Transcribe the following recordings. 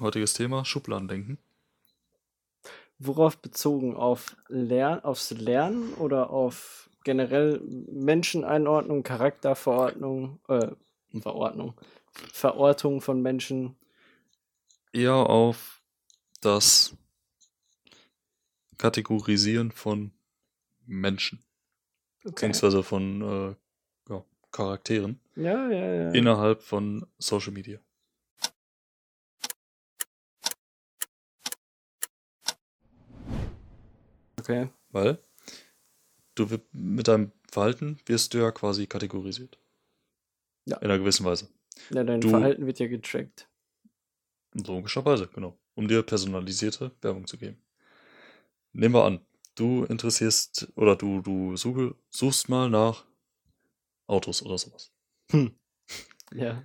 Heutiges Thema, Schubladendenken. Worauf bezogen? Auf Lern aufs Lernen oder auf generell Menscheneinordnung, Charakterverordnung, äh, Verordnung, Verortung von Menschen? Eher auf das Kategorisieren von Menschen. Okay. Beziehungsweise von äh, ja, Charakteren Ja, ja, ja. innerhalb von Social Media. Okay. Weil du mit deinem Verhalten wirst du ja quasi kategorisiert. Ja. In einer gewissen Weise. Ja, dein Du- Verhalten wird ja getrackt. Logischerweise, genau. Um dir personalisierte Werbung zu geben. Nehmen wir an, du interessierst oder du, du suche, suchst mal nach Autos oder sowas. Ja.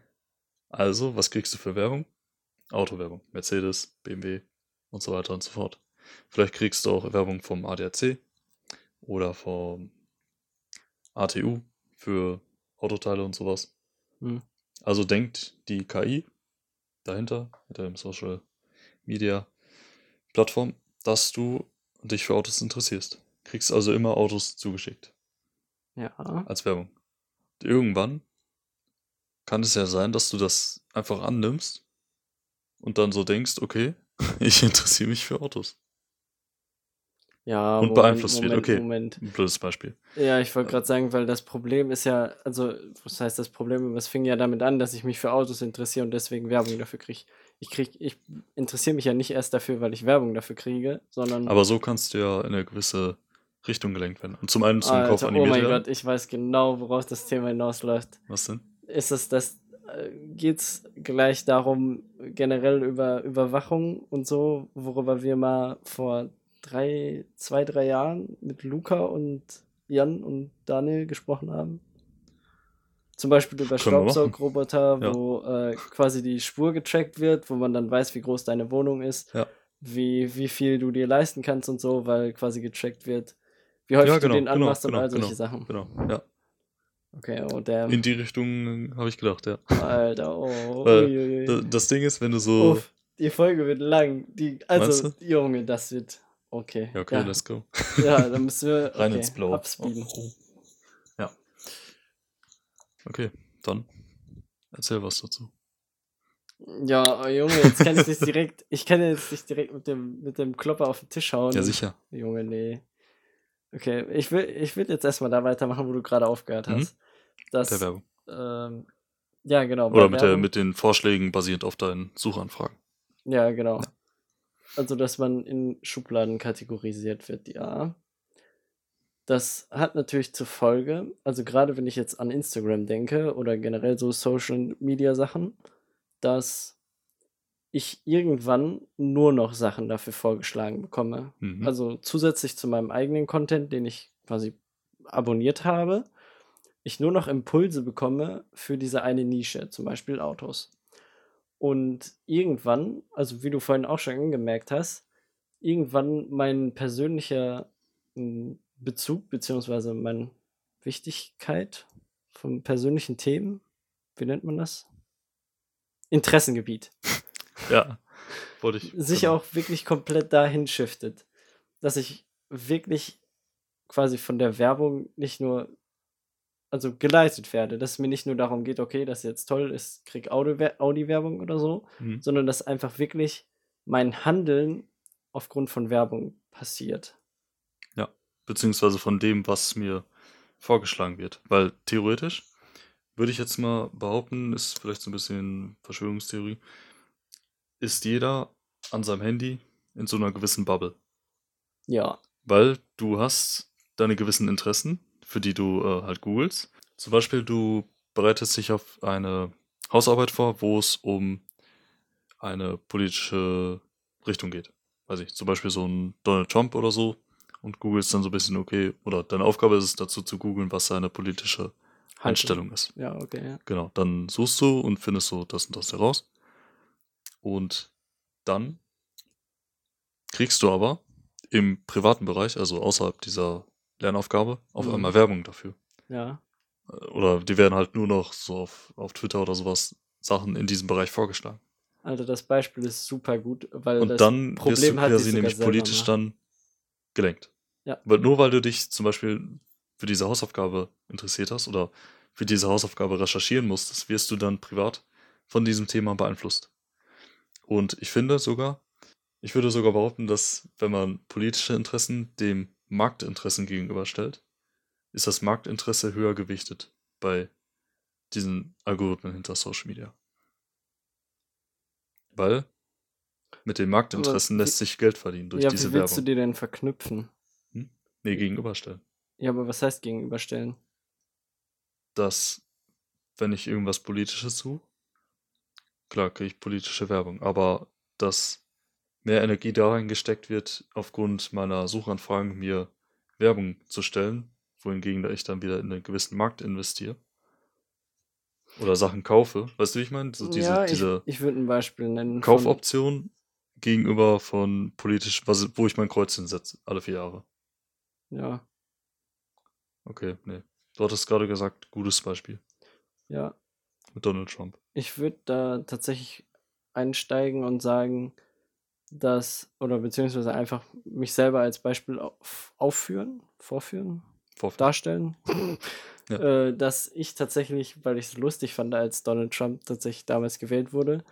Also, was kriegst du für Werbung? Autowerbung. Mercedes, BMW und so weiter und so fort. Vielleicht kriegst du auch Werbung vom ADAC oder vom ATU für Autoteile und sowas. Hm. Also denkt die KI dahinter, hinter dem Social Media Plattform, dass du dich für Autos interessierst. Kriegst also immer Autos zugeschickt Ja. als Werbung. Irgendwann kann es ja sein, dass du das einfach annimmst und dann so denkst, okay, ich interessiere mich für Autos. Ja, Und Moment, beeinflusst wird, Moment, okay. Moment. Ein blödes Beispiel. Ja, ich wollte gerade sagen, weil das Problem ist ja, also, was heißt das Problem? Es fing ja damit an, dass ich mich für Autos interessiere und deswegen Werbung dafür kriege. Ich krieg, ich interessiere mich ja nicht erst dafür, weil ich Werbung dafür kriege, sondern. Aber so kannst du ja in eine gewisse Richtung gelenkt werden. Und zum einen zum Kauf Alter, oh animierter mein Werbung. Gott, ich weiß genau, worauf das Thema hinausläuft. Was denn? Ist es das, äh, geht's gleich darum, generell über Überwachung und so, worüber wir mal vor drei, zwei, drei Jahren mit Luca und Jan und Daniel gesprochen haben? Zum Beispiel über. Staubsaugroboter, Ja. wo äh, quasi die Spur getrackt wird, wo man dann weiß, wie groß deine Wohnung ist, Ja. wie, wie viel du dir leisten kannst und so, weil quasi getrackt wird, wie häufig Ja, genau, du den genau, anmachst und genau, all solche genau. Sachen. Genau, ja. Okay, oh der In die Richtung habe ich gedacht, ja. Alter, oh, Weil Das Ding ist, wenn du so. Uff, die Folge wird lang. Die, also, Junge, das wird. Okay. Ja, okay, ja. let's go. Ja, dann müssen wir Rein okay, ins Blaue. abspeeden. Ja. Okay, dann erzähl was dazu. Ja, oh, Junge, jetzt kann ich dich direkt, ich kann jetzt nicht direkt mit dem, mit dem Klopper auf den Tisch hauen. Ja, sicher. Junge, nee. Okay, ich will, ich will jetzt erstmal da weitermachen, wo du gerade aufgehört Mhm. hast. Das, Der Werbung. ähm, ja, genau. Oder mit, der, mit den Vorschlägen basierend auf deinen Suchanfragen. Ja, genau. Also, dass man in Schubladen kategorisiert wird, ja. Das hat natürlich zur Folge, also gerade wenn ich jetzt an Instagram denke oder generell so Social Media Sachen, dass ich irgendwann nur noch Sachen dafür vorgeschlagen bekomme. Mhm. Also zusätzlich zu meinem eigenen Content, den ich quasi abonniert habe, ich nur noch Impulse bekomme für diese eine Nische, zum Beispiel Autos. Und irgendwann, also wie du vorhin auch schon angemerkt hast, irgendwann mein persönlicher m, Bezug beziehungsweise meine Wichtigkeit von persönlichen Themen, wie nennt man das? Interessengebiet Ja, wollte ich. sich genau. auch wirklich komplett dahin shiftet, dass ich wirklich quasi von der Werbung nicht nur, also geleitet werde, dass es mir nicht nur darum geht, okay, das ist jetzt toll ist, krieg Audi- Audi-Werbung oder so, Mhm. sondern dass einfach wirklich mein Handeln aufgrund von Werbung passiert. Beziehungsweise von dem, was mir vorgeschlagen wird. Weil theoretisch würde ich jetzt mal behaupten, ist vielleicht so ein bisschen Verschwörungstheorie, ist jeder an seinem Handy in so einer gewissen Bubble. Ja, Weil du hast deine gewissen Interessen, für die du äh, halt googelst. Zum Beispiel, du bereitest dich auf eine Hausarbeit vor, wo es um eine politische Richtung geht. Weiß ich, zum Beispiel so ein Donald Trump oder so und googelst dann so ein bisschen, okay, oder deine Aufgabe ist es dazu zu googeln, was seine politische Einstellung ist. Ja, okay, ja. Genau, dann suchst du und findest so das und das heraus. Und dann kriegst du aber im privaten Bereich, also außerhalb dieser Lernaufgabe, auf Mhm. einmal Werbung dafür. Ja, Oder die werden halt nur noch so auf, auf Twitter oder sowas Sachen in diesem Bereich vorgeschlagen. Alter, das Beispiel ist super gut, weil Und das dann wirst du Problem ich quasi nämlich politisch mal. dann gelenkt. Ja. Weil nur weil du dich zum Beispiel für diese Hausaufgabe interessiert hast oder für diese Hausaufgabe recherchieren musstest, wirst du dann privat von diesem Thema beeinflusst. Und ich finde sogar, ich würde sogar behaupten, dass wenn man politische Interessen dem Marktinteressen gegenüberstellt, ist das Marktinteresse höher gewichtet bei diesen Algorithmen hinter Social Media. Weil mit den Marktinteressen lässt sich Geld verdienen durch Ja, diese wie willst Werbung. du dir denn verknüpfen? Nee, gegenüberstellen. Ja, aber was heißt gegenüberstellen? Dass, wenn ich irgendwas Politisches suche, klar kriege ich politische Werbung, aber dass mehr Energie darin gesteckt wird, aufgrund meiner Suchanfragen mir Werbung zu stellen, wohingegen ich dann wieder in einen gewissen Markt investiere oder Sachen kaufe. Weißt du, wie ich meine? So diese, ja, ich, diese ich würde ein Beispiel nennen. Kaufoption gegenüber von politisch, was, wo ich mein Kreuz hinsetze, alle vier Jahre. Ja, Okay, nee. Du hattest gerade gesagt, gutes Beispiel ja. mit Donald Trump. Ich würde da tatsächlich einsteigen und sagen, dass, oder beziehungsweise einfach mich selber als Beispiel auf, aufführen, vorführen, Vorf- darstellen, Ja. äh, dass ich tatsächlich, weil ich es lustig fand, als Donald Trump tatsächlich damals gewählt wurde,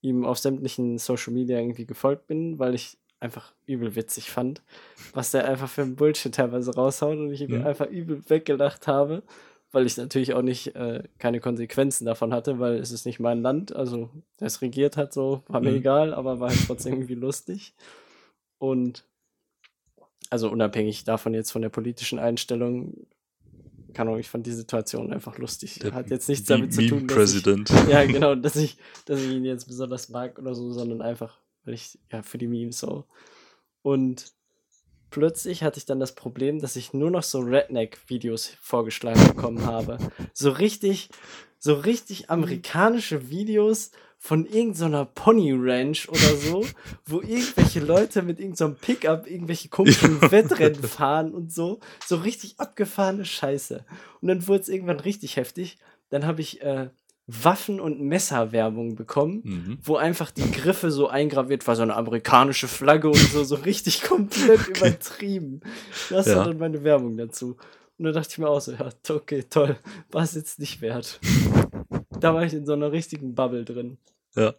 ihm auf sämtlichen Social Media irgendwie gefolgt bin, weil ich einfach übel witzig fand, was der einfach für ein Bullshit teilweise raushaut und ich mir Mhm. einfach übel weggelacht habe, weil ich natürlich auch nicht äh, keine Konsequenzen davon hatte, weil es ist nicht mein Land, also der es regiert hat, so war mir Mhm. egal, aber war halt trotzdem irgendwie lustig und also unabhängig davon jetzt von der politischen Einstellung, keine Ahnung, ich fand die Situation einfach lustig. Der Hat jetzt nichts damit zu tun, dass ich, ja, genau, dass ich, dass ich ihn jetzt besonders mag oder so, sondern einfach, weil ich, ja, für die Memes so. Und plötzlich hatte ich dann das Problem, dass ich nur noch so Redneck-Videos vorgeschlagen bekommen habe. So richtig, so richtig amerikanische Videos von irgendeiner Pony Ranch oder so, wo irgendwelche Leute mit irgendeinem Pickup irgendwelche komischen Wettrennen fahren und so. So richtig abgefahrene Scheiße. Und dann wurde es irgendwann richtig heftig. Dann habe ich äh, Waffen- und Messerwerbung bekommen Mhm. wo einfach die Griffe so eingraviert war, so eine amerikanische Flagge und so, so richtig komplett übertrieben. Das Ja. war dann meine Werbung dazu. Und dann dachte ich mir auch so, ja, okay, toll, war es jetzt nicht wert. Da war ich in so einer richtigen Bubble drin. Ja.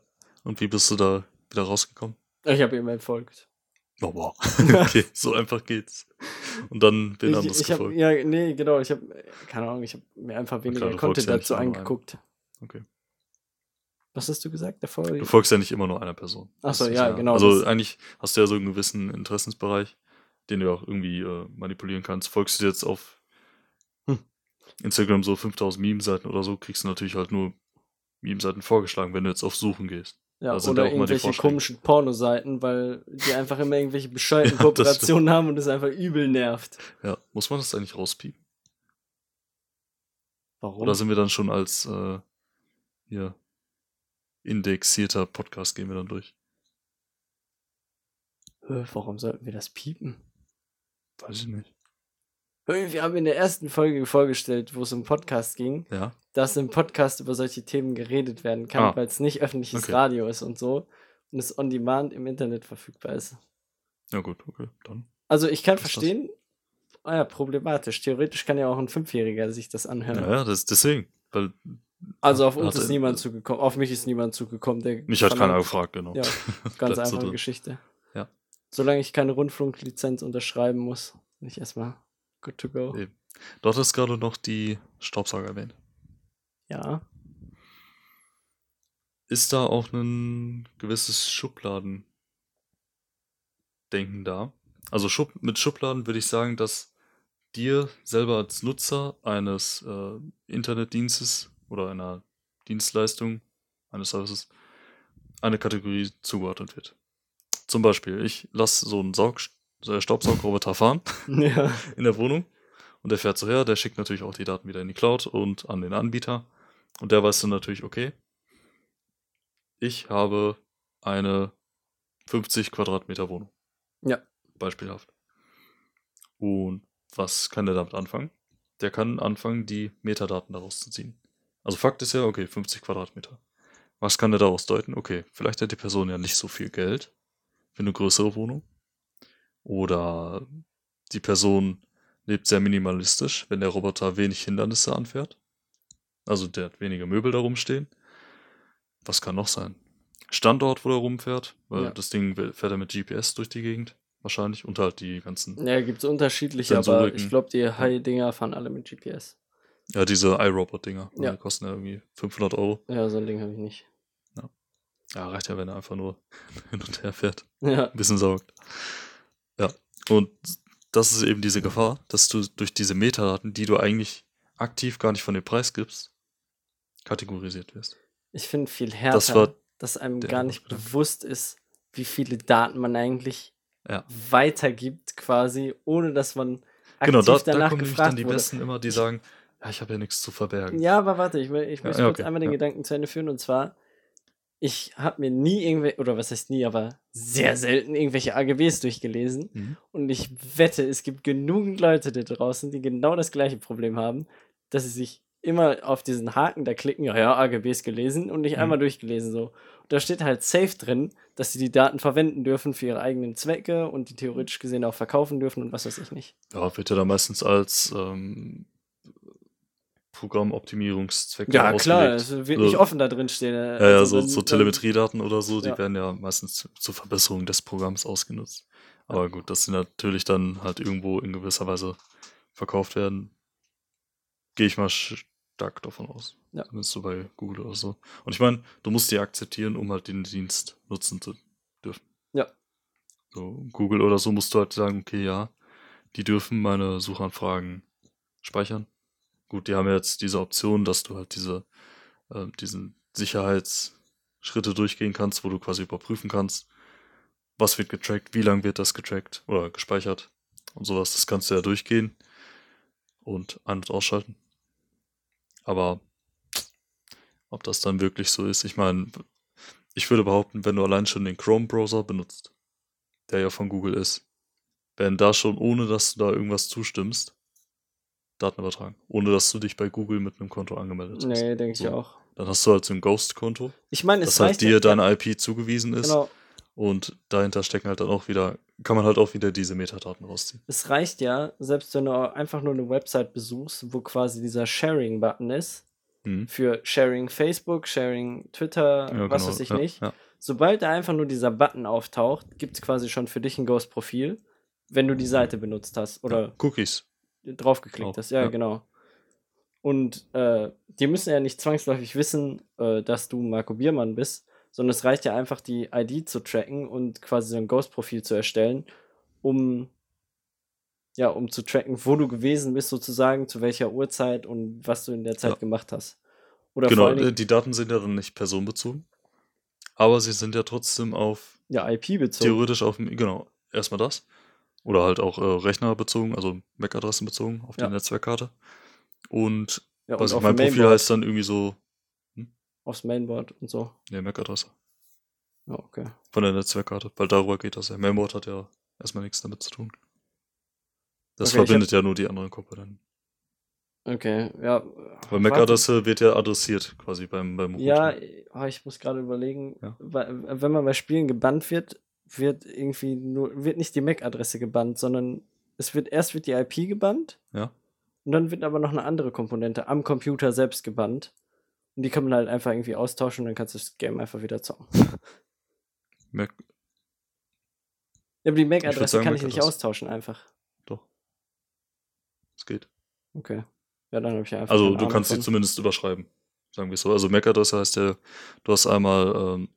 Und wie bist du da wieder rausgekommen? Ich habe ihm entfolgt. Oh, wow. okay, so einfach geht's. Und dann bin Ich, anderes ich gefolgt. ja, nee, genau, ich habe, keine Ahnung, ich habe mir einfach weniger Content dazu angeguckt. Okay. Was hast du gesagt? Der Folge? Du folgst ja nicht immer nur einer Person. Ach so, Das ist ja, genau, Also eigentlich hast du ja so einen gewissen Interessensbereich, den du auch irgendwie äh, manipulieren kannst. Folgst du jetzt auf Hm. Instagram so 5000 Meme-Seiten oder so, kriegst du natürlich halt nur Meme-Seiten vorgeschlagen, wenn du jetzt auf Suchen gehst. Ja, Da sind oder ja irgendwelche komischen Pornoseiten, weil die einfach immer irgendwelche bescheuerten Ja. Kooperationen haben und es einfach übel nervt. Ja, muss man das eigentlich rauspiepen? Warum? Oder sind wir dann schon als äh, hier indexierter Podcast gehen wir dann durch? Warum sollten wir das piepen? Weiß ich nicht. Wir haben in der ersten Folge vorgestellt, wo es um Podcast ging, Ja. dass im Podcast über solche Themen geredet werden kann, Ah. weil es nicht öffentliches Okay. Radio ist und so und es on demand im Internet verfügbar ist. Ja gut, okay, dann. Also ich kann verstehen, ah ja, problematisch. Theoretisch kann ja auch ein Fünfjähriger sich das anhören. Ja, ja, das deswegen. Weil Also auf uns hat- ist niemand zugekommen. Auf mich ist niemand zugekommen. Der mich hat keiner gefragt, genau. Ja, ganz einfache drin. Geschichte. Ja. Solange ich keine Rundfunklizenz unterschreiben muss, bin ich erstmal good to go. Eben. Du hattest gerade noch die Staubsauger erwähnt. Ja. Ist da auch ein gewisses Schubladendenken da? Also Schub mit Schubladen würde ich sagen, dass dir selber als Nutzer eines äh, Internetdienstes oder einer Dienstleistung, eines Services, eine Kategorie zugeordnet wird. Zum Beispiel, ich lasse so einen Saug so Staubsaugroboter fahren Ja. in der Wohnung und der fährt so her, der schickt natürlich auch die Daten wieder in die Cloud und an den Anbieter und der weiß dann natürlich, okay, ich habe eine 50 Quadratmeter Wohnung. Ja. Beispielhaft. Und was kann der damit anfangen? Der kann anfangen, die Metadaten daraus zu ziehen. Also Fakt ist ja, okay, 50 Quadratmeter. Was kann er daraus deuten? Okay, vielleicht hat die Person ja nicht so viel Geld für eine größere Wohnung. Oder die Person lebt sehr minimalistisch, wenn der Roboter wenig Hindernisse anfährt. Also der hat weniger Möbel da rumstehen. Was kann noch sein? Standort, wo der rumfährt, weil Ja. das Ding fährt er mit GPS durch die Gegend wahrscheinlich und halt die ganzen, Ja, gibt es unterschiedliche, aber Sensoriken. ich glaube, die High-Dinger fahren alle mit GPS. Ja diese iRobot-Dinger, Ja. die kosten ja irgendwie 500 Euro. Ja, so ein Ding habe ich nicht. Ja, reicht ja, wenn er einfach nur hin und her fährt. Ja, ein bisschen saugt. Ja, und das ist eben diese Gefahr, dass du durch diese Metadaten, die du eigentlich aktiv gar nicht von dem Preis gibst, kategorisiert wirst. ich finde viel härter, Das dass einem gar nicht Gedanke. bewusst ist, wie viele Daten man eigentlich Ja. weitergibt, quasi, ohne dass man aktiv Genau, da, da danach kommen nämlich gefragt dann die wurde. Besten immer, die sagen, ja, ich habe ja nichts zu verbergen. Ja, aber warte, ich, will- ich Ja, muss ja, kurz okay, einmal den ja. Gedanken zu Ende führen und zwar, ich habe mir nie irgendwelche, oder was heißt nie, aber sehr selten irgendwelche AGBs durchgelesen Mhm. und ich wette, es gibt genügend Leute da draußen, die genau das gleiche Problem haben, dass sie sich immer auf diesen Haken da klicken, ja, ja, AGBs gelesen und nicht Mhm. einmal durchgelesen so. Und da steht halt safe drin, dass sie die Daten verwenden dürfen für ihre eigenen Zwecke und die theoretisch gesehen auch verkaufen dürfen und was weiß ich nicht. Ja, wird ja da meistens als ähm, Programmoptimierungszwecke Ja, klar, ausgelegt. es wird Also- nicht offen da drin stehen. Ja, ja, Also so, so wenn- Telemetriedaten oder so, die Ja. werden ja meistens zu- zur Verbesserung des Programms ausgenutzt. Aber gut, dass sie natürlich dann halt irgendwo in gewisser Weise verkauft werden, gehe ich mal stark davon aus. Ja. Zumindest so bei Google oder so. Und ich meine, du musst die akzeptieren, um halt den Dienst nutzen zu dürfen. Ja. So, Google oder so musst du halt sagen, okay, ja, die dürfen meine Suchanfragen speichern. Gut, die haben jetzt diese Option, dass du halt diese, äh, diesen Sicherheitsschritte durchgehen kannst, wo du quasi überprüfen kannst, was wird getrackt, wie lang wird das getrackt oder gespeichert und sowas. Das kannst du ja durchgehen und an- und ausschalten. Aber ob das dann wirklich so ist, ich meine, ich würde behaupten, wenn du allein schon den Chrome-Browser benutzt, der ja von Google ist, werden da schon, ohne dass du da irgendwas zustimmst, Daten übertragen. Ohne dass du dich bei Google mit einem Konto angemeldet hast. Nee, denke ich So. auch. Dann hast du halt so ein Ghost-Konto, Ich meine, es das halt dir deine IP zugewiesen ist. genau, Und dahinter stecken halt dann auch wieder, kann man halt auch wieder diese Metadaten rausziehen. es reicht ja, selbst wenn du einfach nur eine Website besuchst, wo quasi dieser Sharing-Button ist, Mhm. für Sharing Facebook, Sharing Twitter, Ja, was genau, weiß ich ja, nicht. Ja. Sobald da einfach nur dieser Button auftaucht, gibt es quasi schon für dich ein Ghost-Profil, wenn du die Seite benutzt hast oder Cookies. Draufgeklickt hast. Ja, ja. genau. Und äh, die müssen ja nicht zwangsläufig wissen, äh, dass du Marco Biermann bist, sondern es reicht ja einfach, die ID zu tracken und quasi so ein Ghost-Profil zu erstellen, um ja, um zu tracken, wo du gewesen bist, sozusagen, zu welcher Uhrzeit und was du in der Zeit Ja. gemacht hast. Oder Genau, äh, die Daten sind ja dann nicht personenbezogen. Aber sie sind ja trotzdem auf, ja, IP bezogen. theoretisch auf, genau, erstmal das. Oder halt auch äh, rechnerbezogen, also MAC-Adressen bezogen auf Ja. die Netzwerkkarte. Und Ja, und auf mein Profil Mainboard, heißt dann irgendwie so, aufs Mainboard und so. ne, MAC-Adresse Ja, okay. von der Netzwerkkarte, weil darüber geht das ja. Mainboard hat ja erstmal nichts damit zu tun. Das Okay, ich verbindet ja nur die anderen Komponenten. Okay, ja. Weil. MAC-Adresse wird ja adressiert quasi beim, beim Router. Ja, ich muss gerade überlegen, Ja. wenn man bei Spielen gebannt wird, wird irgendwie nur, wird nicht die MAC-Adresse gebannt, sondern es wird erst wird die IP gebannt Ja. und dann wird aber noch eine andere Komponente am Computer selbst gebannt. Und die kann man halt einfach irgendwie austauschen und dann kannst du das Game einfach wieder zocken. Mac, Ja, aber die MAC-Adresse kann ich nicht austauschen einfach. doch. Es geht. Okay. Ja, dann habe ich einfach. Also du kannst sie zumindest überschreiben, sagen wir es so. Also MAC-Adresse heißt ja, du hast einmal, ähm,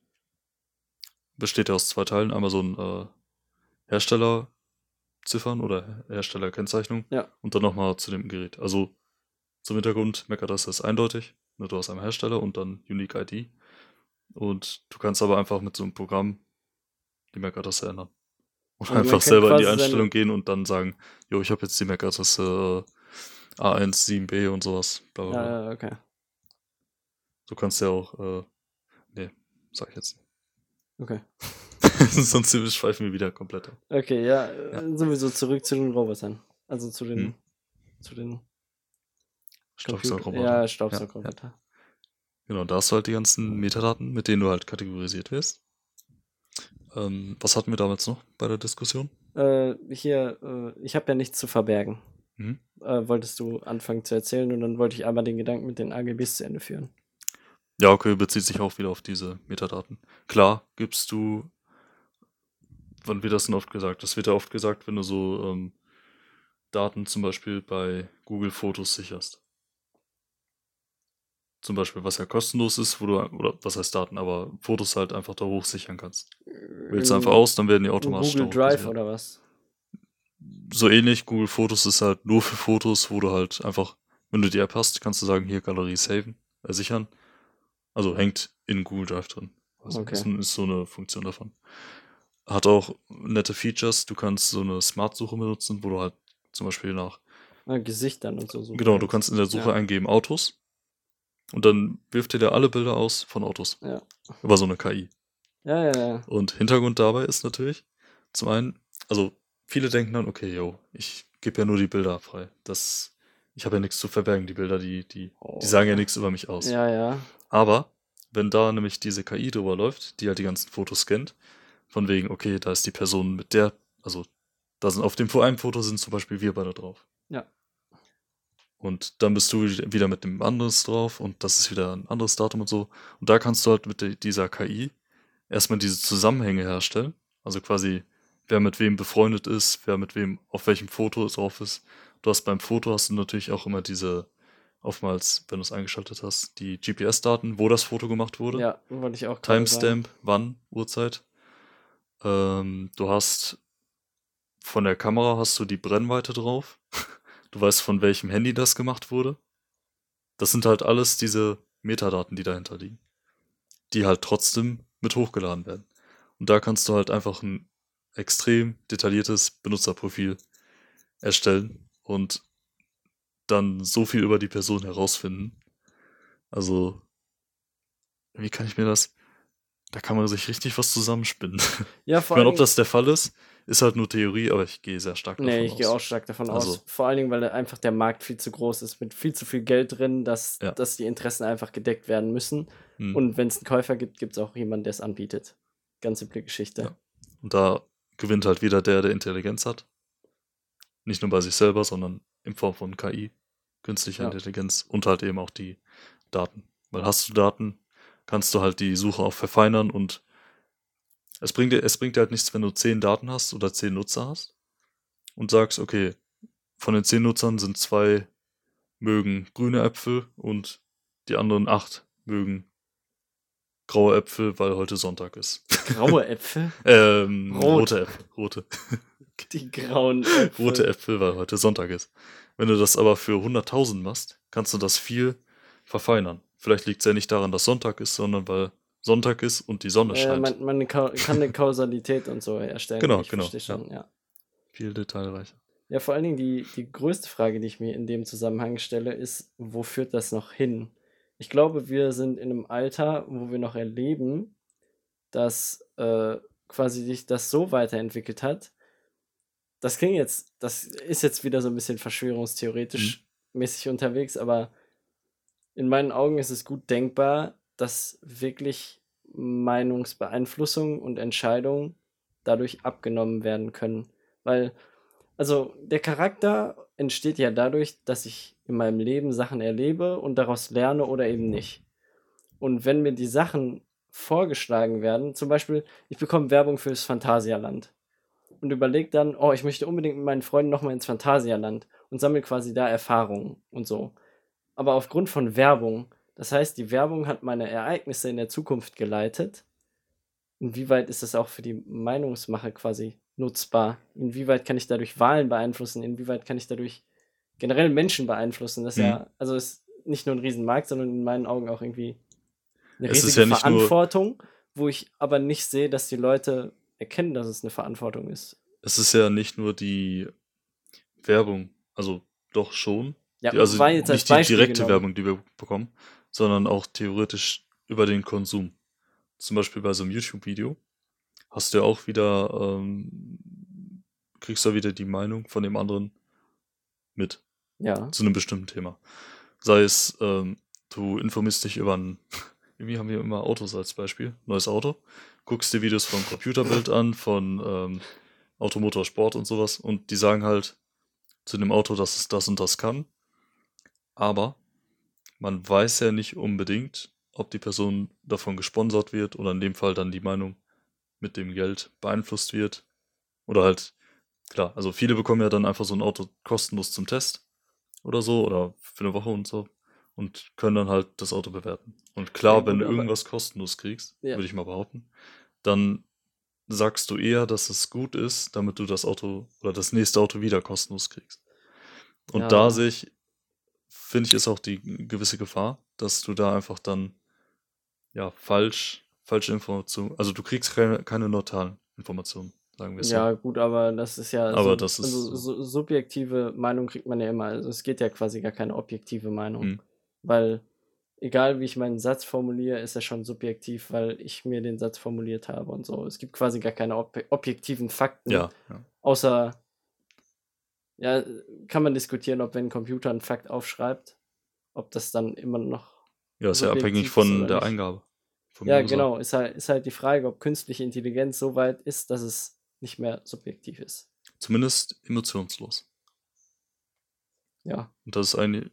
besteht ja aus zwei Teilen, einmal so ein äh, Herstellerziffern oder Herstellerkennzeichnung Ja. und dann nochmal zu dem Gerät. Also zum Hintergrund, MAC-Adresse ist eindeutig, ne, du hast einmal Hersteller und dann Unique ID und du kannst aber einfach mit so einem Programm die MAC-Adresse ändern. Und Also einfach selber in die Einstellung gehen und dann sagen, jo, ich habe jetzt die MAC-Adresse äh, A17B und sowas. Bla, bla, bla. Ja, ja, okay. Du kannst ja auch, äh, nee, sag ich jetzt nicht. Okay. Sonst schweifen wir wieder komplett ab. Okay, ja, äh, sowieso zurück zu den Robotern. Also zu den, Hm. zu den Staubsaugerroboter. Ja, Staubsaugerroboter. Genau, da hast du halt die ganzen Metadaten, mit denen du halt kategorisiert wirst. Ähm, was hatten wir damals noch bei der Diskussion? Äh, hier, äh, ich habe ja nichts zu verbergen. Mhm. Äh, wolltest du anfangen zu erzählen und dann wollte ich einmal den Gedanken mit den AGBs zu Ende führen. Ja, okay, bezieht sich auch wieder auf diese Metadaten. Klar, gibst du, wann wird das denn oft gesagt? Das wird ja oft gesagt, wenn du so ähm, Daten zum Beispiel bei Google Fotos sicherst. Zum Beispiel, was ja kostenlos ist, wo du, oder was heißt Daten, aber Fotos halt einfach da hochsichern kannst. Wählst du In- einfach aus, dann werden die automatisch Google Drive oder was? So ähnlich, Google Fotos ist halt nur für Fotos, wo du halt einfach, wenn du die App hast, kannst du sagen, hier Galerie saven, äh, sichern. Also hängt in Google Drive drin. Also Okay. ist, ist so eine Funktion davon. Hat auch nette Features. Du kannst so eine Smart-Suche benutzen, wo du halt zum Beispiel nach, Ah, Gesichtern und so. suchen genau, du kannst. in der Suche Ja. eingeben Autos und dann wirft dir der alle Bilder aus von Autos. Ja. Über so eine KI. Ja, ja, ja. Und Hintergrund dabei ist natürlich, zum einen, also viele denken dann, okay, yo, ich gebe ja nur die Bilder frei. Das, ich habe ja nichts zu verbergen, die Bilder, die, die, die sagen ja nichts über mich aus. Oh. Ja, ja. Aber wenn da nämlich diese KI drüber läuft, die halt die ganzen Fotos scannt, von wegen, okay, da ist die Person mit der, also da sind auf dem vor einem Foto sind zum Beispiel wir beide drauf. Ja. Und dann bist du wieder mit dem anderes drauf und das ist wieder ein anderes Datum und so. Und da kannst du halt mit dieser KI erstmal diese Zusammenhänge herstellen. Also quasi, wer mit wem befreundet ist, wer mit wem auf welchem Foto drauf ist. Du hast beim Foto hast du natürlich auch immer diese, oftmals, wenn du es eingeschaltet hast, die GPS-Daten, wo das Foto gemacht wurde. Ja, wollte ich auch gerade sagen. Timestamp, wann, Uhrzeit. Ähm, du hast von der Kamera hast du die Brennweite drauf. Du weißt, von welchem Handy das gemacht wurde. Das sind halt alles diese Metadaten, die dahinter liegen. Die halt trotzdem mit hochgeladen werden. Und da kannst du halt einfach ein extrem detailliertes Benutzerprofil erstellen und dann so viel über die Person herausfinden. Also, wie kann ich mir das? Da kann man sich richtig was zusammenspinnen. Ja, Ich vor meine, allem. ob das der Fall ist, ist halt nur Theorie, aber ich gehe sehr stark davon Nee, ich aus. gehe auch stark davon aus. Also- Vor allen Dingen, weil einfach der Markt viel zu groß ist, mit viel zu viel Geld drin, dass, Ja. dass die Interessen einfach gedeckt werden müssen. Hm. Und wenn es einen Käufer gibt, gibt es auch jemanden, der es anbietet. Ganz simple Geschichte. Ja. Und da gewinnt halt wieder der, der Intelligenz hat. Nicht nur bei sich selber, sondern in Form von KI, künstlicher Ja. Intelligenz und halt eben auch die Daten. Weil hast du Daten, kannst du halt die Suche auch verfeinern und es bringt dir, es bringt dir halt nichts, wenn du zehn Daten hast oder zehn Nutzer hast und sagst, okay, von den zehn Nutzern sind zwei mögen grüne Äpfel und die anderen acht mögen graue Äpfel, weil heute Sonntag ist. Graue Äpfel? Ähm, Rot. rote Äpfel. Rote. Die grauen Äpfel. rote Äpfel, weil heute Sonntag ist. Wenn du das aber für 100.000 machst, kannst du das viel verfeinern. Vielleicht liegt es ja nicht daran, dass Sonntag ist, sondern weil Sonntag ist und die Sonne Äh, scheint. man, man ka- kann eine Kausalität und so erstellen. Genau, ich genau, schon, ja. Viel detailreicher. Ja, vor allen Dingen die, die größte Frage, die ich mir in dem Zusammenhang stelle, ist, wo führt das noch hin? Ich glaube, wir sind in einem Alter, wo wir noch erleben, dass äh, quasi sich das so weiterentwickelt hat. Das klingt jetzt, das ist jetzt wieder so ein bisschen verschwörungstheoretisch mäßig unterwegs, aber in meinen Augen ist es gut denkbar, dass wirklich Meinungsbeeinflussung und Entscheidungen dadurch abgenommen werden können. Weil also der Charakter entsteht ja dadurch, dass ich in meinem Leben Sachen erlebe und daraus lerne oder eben nicht. Und wenn mir die Sachen vorgeschlagen werden, zum Beispiel, ich bekomme Werbung fürs Phantasialand und überlege dann, oh, ich möchte unbedingt mit meinen Freunden nochmal ins Phantasialand und sammle quasi da Erfahrungen und so. Aber aufgrund von Werbung, das heißt, die Werbung hat meine Ereignisse in der Zukunft geleitet. Inwieweit ist das auch für die Meinungsmache quasi nutzbar? Inwieweit kann ich dadurch Wahlen beeinflussen? Inwieweit kann ich dadurch generell Menschen beeinflussen? Das ist Mhm. ja, also ist nicht nur ein Riesenmarkt, sondern in meinen Augen auch irgendwie eine riesige ja Verantwortung, wo ich aber nicht sehe, dass die Leute erkennen, dass es eine Verantwortung ist. Es ist ja nicht nur die Werbung, also doch schon. Ja, die, also war jetzt als nicht die direkte genommen. Werbung, die wir bekommen, sondern auch theoretisch über den Konsum. Zum Beispiel bei so einem YouTube-Video hast du ja auch wieder, ähm, kriegst du ja wieder die Meinung von dem anderen mit Ja, zu einem bestimmten Thema. Sei es, ähm, du informierst dich über ein, irgendwie haben wir immer Autos als Beispiel, neues Auto, guckst dir Videos von Computerbild an, von ähm, Automotor Sport und sowas und die sagen halt zu dem Auto, dass es das und das kann. Aber man weiß ja nicht unbedingt, ob die Person davon gesponsert wird oder in dem Fall dann die Meinung mit dem Geld beeinflusst wird. Oder halt, klar, also viele bekommen ja dann einfach so ein Auto kostenlos zum Test oder so oder für eine Woche und so und können dann halt das Auto bewerten. Und klar, Ja, wenn du irgendwas kostenlos kriegst, Ja. würde ich mal behaupten, dann sagst du eher, dass es gut ist, damit du das Auto oder das nächste Auto wieder kostenlos kriegst. Und Ja. da sehe ich, finde ich, ist auch die gewisse Gefahr, dass du da einfach dann ja falsch, falsche Informationen, also du kriegst keine, keine neutralen Informationen, sagen wir es Ja, gut, aber das ist ja Aber so, das ist also, so. so, subjektive Meinung kriegt man ja immer. Also es geht ja quasi gar keine objektive Meinung. Hm. Weil egal wie ich meinen Satz formuliere, ist er schon subjektiv, weil ich mir den Satz formuliert habe und so. Es gibt quasi gar keine ob objektiven Fakten. Ja, ja. Außer, ja, kann man diskutieren, ob wenn ein Computer einen Fakt aufschreibt, ob das dann immer noch. Ja, ist ja abhängig von der nicht. Eingabe. Ja, User. genau. Ist halt, ist halt die Frage, ob künstliche Intelligenz so weit ist, dass es nicht mehr subjektiv ist. Zumindest emotionslos. Ja. Und das ist eine,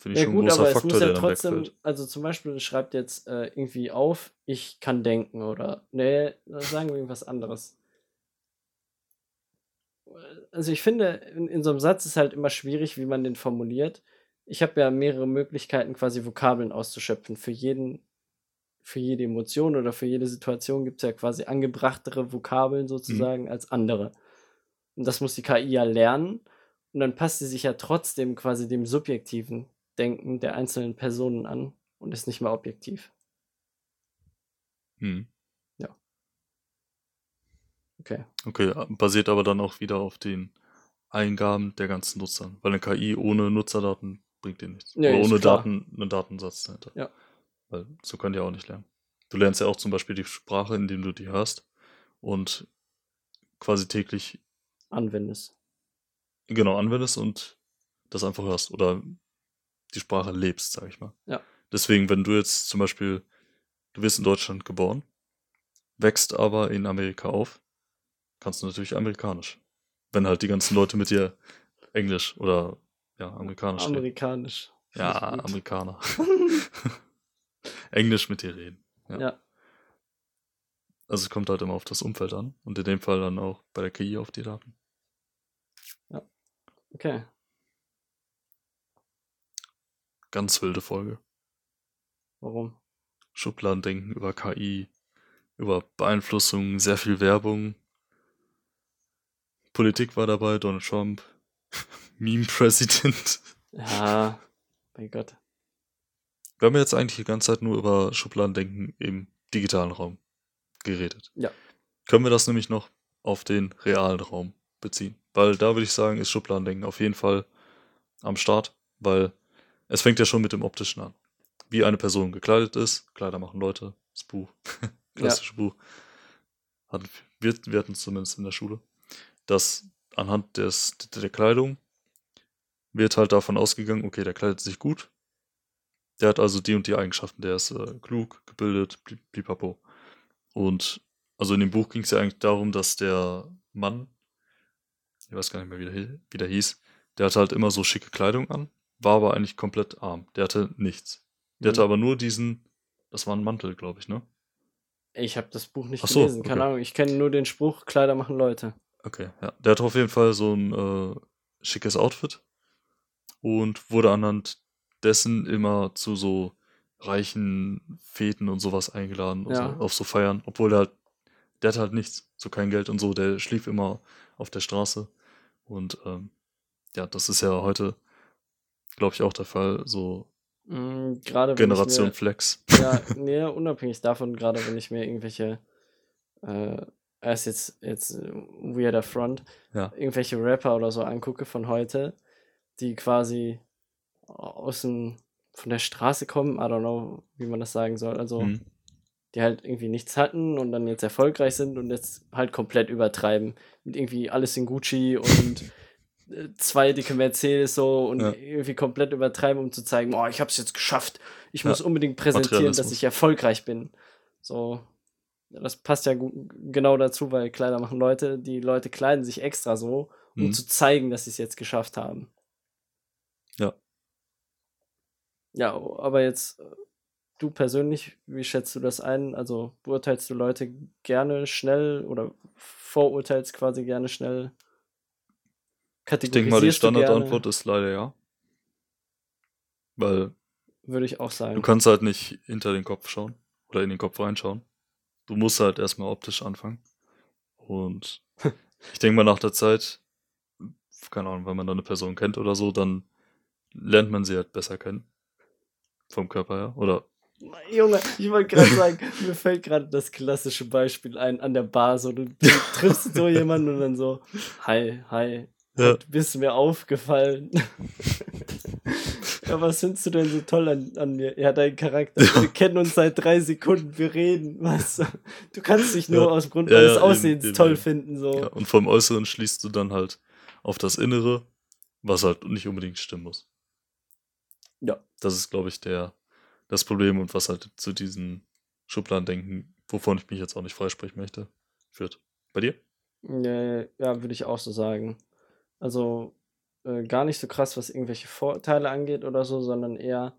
finde ich Ja schon ein gut, großer aber es Faktor, muss ja trotzdem, wegfällt. also zum Beispiel schreibt jetzt äh, irgendwie auf, ich kann denken oder, nee, sagen wir irgendwas anderes. Also ich finde, in, in so einem Satz ist halt immer schwierig, wie man den formuliert. Ich habe ja mehrere Möglichkeiten, quasi Vokabeln auszuschöpfen. Für jeden, für jede Emotion oder für jede Situation gibt es ja quasi angebrachtere Vokabeln sozusagen als andere. Und das muss die KI ja lernen. Und dann passt sie sich ja trotzdem quasi dem subjektiven Denken der einzelnen Personen an und ist nicht mehr objektiv. Hm. Okay. Okay, basiert aber dann auch wieder auf den Eingaben der ganzen Nutzer. Weil eine KI ohne Nutzerdaten bringt dir nichts. Ja, Oder ohne klar. Daten, einen Datensatz dahinter. Ja. Weil so kann die auch nicht lernen. Du lernst ja auch zum Beispiel die Sprache, indem du die hörst und quasi täglich Anwendest. genau anwendest und das einfach hörst oder die Sprache lebst, sag ich mal. Ja. Deswegen, wenn du jetzt zum Beispiel, du wirst in Deutschland geboren, wächst aber in Amerika auf, kannst du natürlich amerikanisch. Wenn halt die ganzen Leute mit dir Englisch oder ja, amerikanisch reden. Amerikanisch. Ja. Amerikaner. Englisch mit dir reden. Ja. Ja. Also es kommt halt immer auf das Umfeld an und in dem Fall dann auch bei der KI auf die Daten. Okay. Ganz wilde Folge. Warum? Schubladendenken über KI, über Beeinflussung, sehr viel Werbung. Politik war dabei, Donald Trump, Meme-President. Ja, mein Gott. Wir haben jetzt eigentlich die ganze Zeit nur über Schubladendenken im digitalen Raum geredet. Ja. Können wir das nämlich noch auf den realen Raum beziehen? Weil da würde ich sagen, ist Schubladendenken auf jeden Fall am Start, weil es fängt ja schon mit dem Optischen an. Wie eine Person gekleidet ist, Kleider machen Leute, das Buch, klassische Buch. Hatten, wir, wir hatten es zumindest in der Schule, dass anhand des, der Kleidung wird halt davon ausgegangen, okay, der kleidet sich gut, der hat also die und die Eigenschaften, der ist äh, klug, gebildet, blipapo. Und also in dem Buch ging es ja eigentlich darum, dass der Mann, ich weiß gar nicht mehr, wie der, wie der hieß, der hatte halt immer so schicke Kleidung an, war aber eigentlich komplett arm. Der hatte nichts. Der hatte Mhm. aber nur diesen, das war ein Mantel, glaube ich, ne? Ich habe das Buch nicht so, gelesen, keine okay. Ahnung. Ich kenne nur den Spruch, Kleider machen Leute. Okay, ja. Der hatte auf jeden Fall so ein äh, schickes Outfit und wurde anhand dessen immer zu so reichen Feten und sowas eingeladen und Ja. so, auf so Feiern, obwohl der halt, der hatte halt nichts, so kein Geld und so, der schlief immer auf der Straße und ähm, ja, das ist ja heute, glaube ich, auch der Fall, so Mm, Gerade Generation ich Flex. mir, ja, nee, unabhängig davon, gerade wenn ich mir irgendwelche, äh, ist jetzt, jetzt weirder Front, Ja. irgendwelche Rapper oder so angucke von heute, die quasi aus dem, von der Straße kommen, I don't know, wie man das sagen soll, also Mhm. die halt irgendwie nichts hatten und dann jetzt erfolgreich sind und jetzt halt komplett übertreiben mit irgendwie alles in Gucci und zwei dicke Mercedes so und Ja. irgendwie komplett übertreiben, um zu zeigen, oh, ich habe es jetzt geschafft. Ich muss Ja. unbedingt präsentieren, dass ich erfolgreich bin. So, das passt ja genau dazu, weil Kleider machen Leute, die Leute kleiden sich extra so, um Mhm. zu zeigen, dass sie es jetzt geschafft haben. Ja. Ja, aber jetzt du persönlich, wie schätzt du das ein? Also beurteilst du Leute gerne schnell oder vorurteilst quasi gerne schnell? Ich denke mal, die du? Standardantwort ist leider ja. Weil Würde ich auch du sagen. kannst halt nicht hinter den Kopf schauen oder in den Kopf reinschauen. Du musst halt erstmal optisch anfangen. Und ich denke mal, nach der Zeit, keine Ahnung, wenn man dann eine Person kennt oder so, dann lernt man sie halt besser kennen. Vom Körper her. Oder Junge, ich wollte gerade sagen, mir fällt gerade das klassische Beispiel ein an der Bar. So, du, du triffst so jemanden und dann so, hi, hi, Ja. du bist mir aufgefallen. ja, was findest du denn so toll an, an mir? Ja, dein Charakter. Wir kennen uns seit drei Sekunden, wir reden. Was? Du kannst dich nur Ja. aus Grund Ja, deines ja, Aussehens eben, toll eben. finden. So. Ja, und vom Äußeren schließt du dann halt auf das Innere, was halt nicht unbedingt stimmen muss. Ja. Das ist, glaube ich, der, das Problem und was halt zu diesen Schubladendenken, wovon ich mich jetzt auch nicht freisprechen möchte, führt. Bei dir? Ja, ja, würde ich auch so sagen. Also äh, gar nicht so krass, was irgendwelche Vorteile angeht oder so, sondern eher,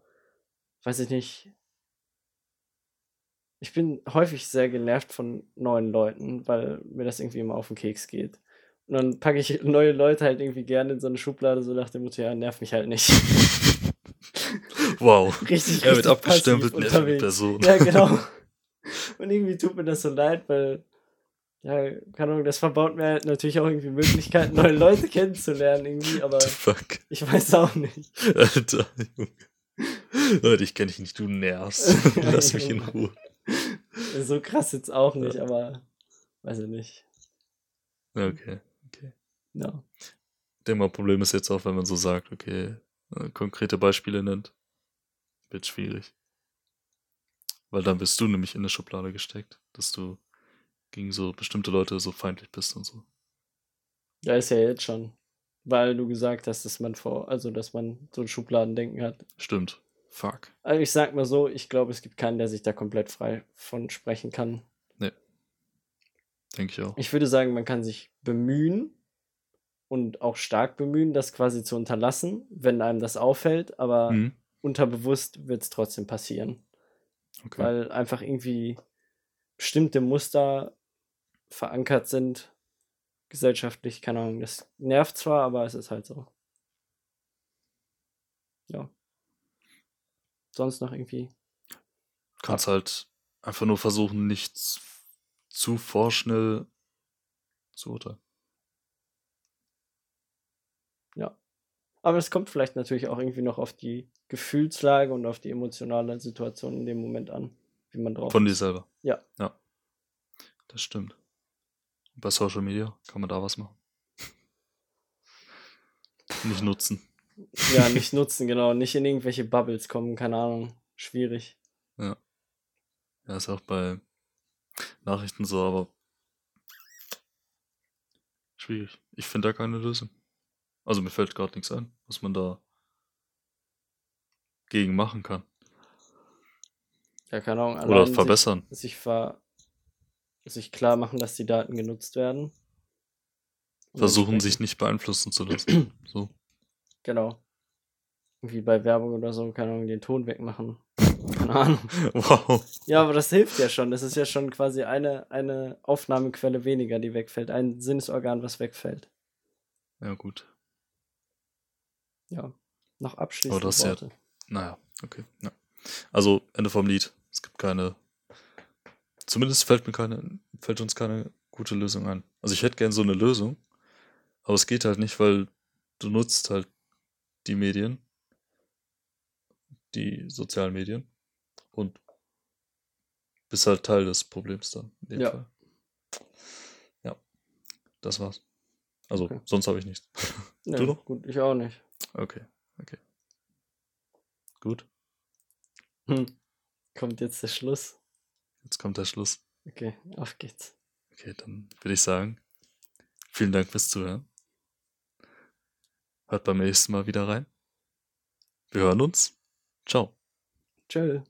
weiß ich nicht. Ich bin häufig sehr genervt von neuen Leuten, weil mir das irgendwie immer auf den Keks geht. Und dann packe ich neue Leute halt irgendwie gerne in so eine Schublade, so nach dem Motto, ja, nerv mich halt nicht. Wow. richtig, Er wird richtig abgestempelt, nervige. Person. Ja, genau. Und irgendwie tut mir das so leid, weil, ja, keine Ahnung, das verbaut mir halt natürlich auch irgendwie Möglichkeiten, neue Leute kennenzulernen, irgendwie, aber Fuck. ich weiß auch nicht. Alter, Junge. Leute, ich kenne dich nicht, du nervst. Lass mich in Ruhe. So krass jetzt auch nicht, aber weiß ich nicht. Ja, Okay, okay. Ja. Ich denke mal, Problem ist jetzt auch, wenn man so sagt, okay, äh, konkrete Beispiele nennt, wird schwierig. Weil dann bist du nämlich in eine Schublade gesteckt, dass du gegen so bestimmte Leute so feindlich bist und so. Ja, ist ja jetzt schon. Weil du gesagt hast, dass man vor, also dass man so ein Schubladendenken hat. Stimmt. Fuck. Also ich sag mal so, ich glaube, es gibt keinen, der sich da komplett frei von sprechen kann. Denke ich auch. Ich würde sagen, man kann sich bemühen und auch stark bemühen, das quasi zu unterlassen, wenn einem das auffällt, aber Mhm. unterbewusst wird es trotzdem passieren, Okay. weil einfach irgendwie bestimmte Muster verankert sind, gesellschaftlich, keine Ahnung, das nervt zwar, aber es ist halt so. Ja. Sonst noch irgendwie. kannst halt einfach nur versuchen, nicht z- zu vorschnell zu urteilen. Aber es kommt vielleicht natürlich auch irgendwie noch auf die Gefühlslage und auf die emotionale Situation in dem Moment an, wie man drauf Von dir selber. Ja. Ja. Das stimmt. Bei Social Media kann man da was machen. Nicht nutzen. Ja, nicht nutzen, genau. Nicht in irgendwelche Bubbles kommen, keine Ahnung. Schwierig. Ja, ist auch bei Nachrichten so, aber schwierig. Ich finde da keine Lösung. Also mir fällt gerade nichts ein, was man da gegen machen kann. Ja, keine Ahnung. Oder verbessern. Sich, sich, ver, sich klar machen, dass die Daten genutzt werden. Versuchen sich nicht beeinflussen zu lassen. So. Genau. Irgendwie bei Werbung oder so, keine Ahnung, den Ton wegmachen. Keine Ahnung. Wow. Ja, aber das hilft ja schon. Das ist ja schon quasi eine, eine Aufnahmequelle weniger, die wegfällt. Ein Sinnesorgan, was wegfällt. Ja, gut. Ja. Noch abschließende das ist ja-. Naja, okay. Ja. Also, Ende vom Lied. Es gibt keine. Zumindest fällt mir keine, fällt uns keine gute Lösung ein. Also ich hätte gern so eine Lösung, aber es geht halt nicht, weil du nutzt halt die Medien, die sozialen Medien und bist halt Teil des Problems dann. In dem Ja. Fall. Ja, das war's. Also, Okay. sonst habe ich nichts. Ja, Du noch? Gut, ich auch nicht. Okay, okay. Gut, Hm. Kommt jetzt der Schluss. Jetzt kommt der Schluss. Okay, auf geht's. Okay, dann würde ich sagen, vielen Dank fürs Zuhören. Hört beim nächsten Mal wieder rein. Wir hören uns. Ciao. Tschö.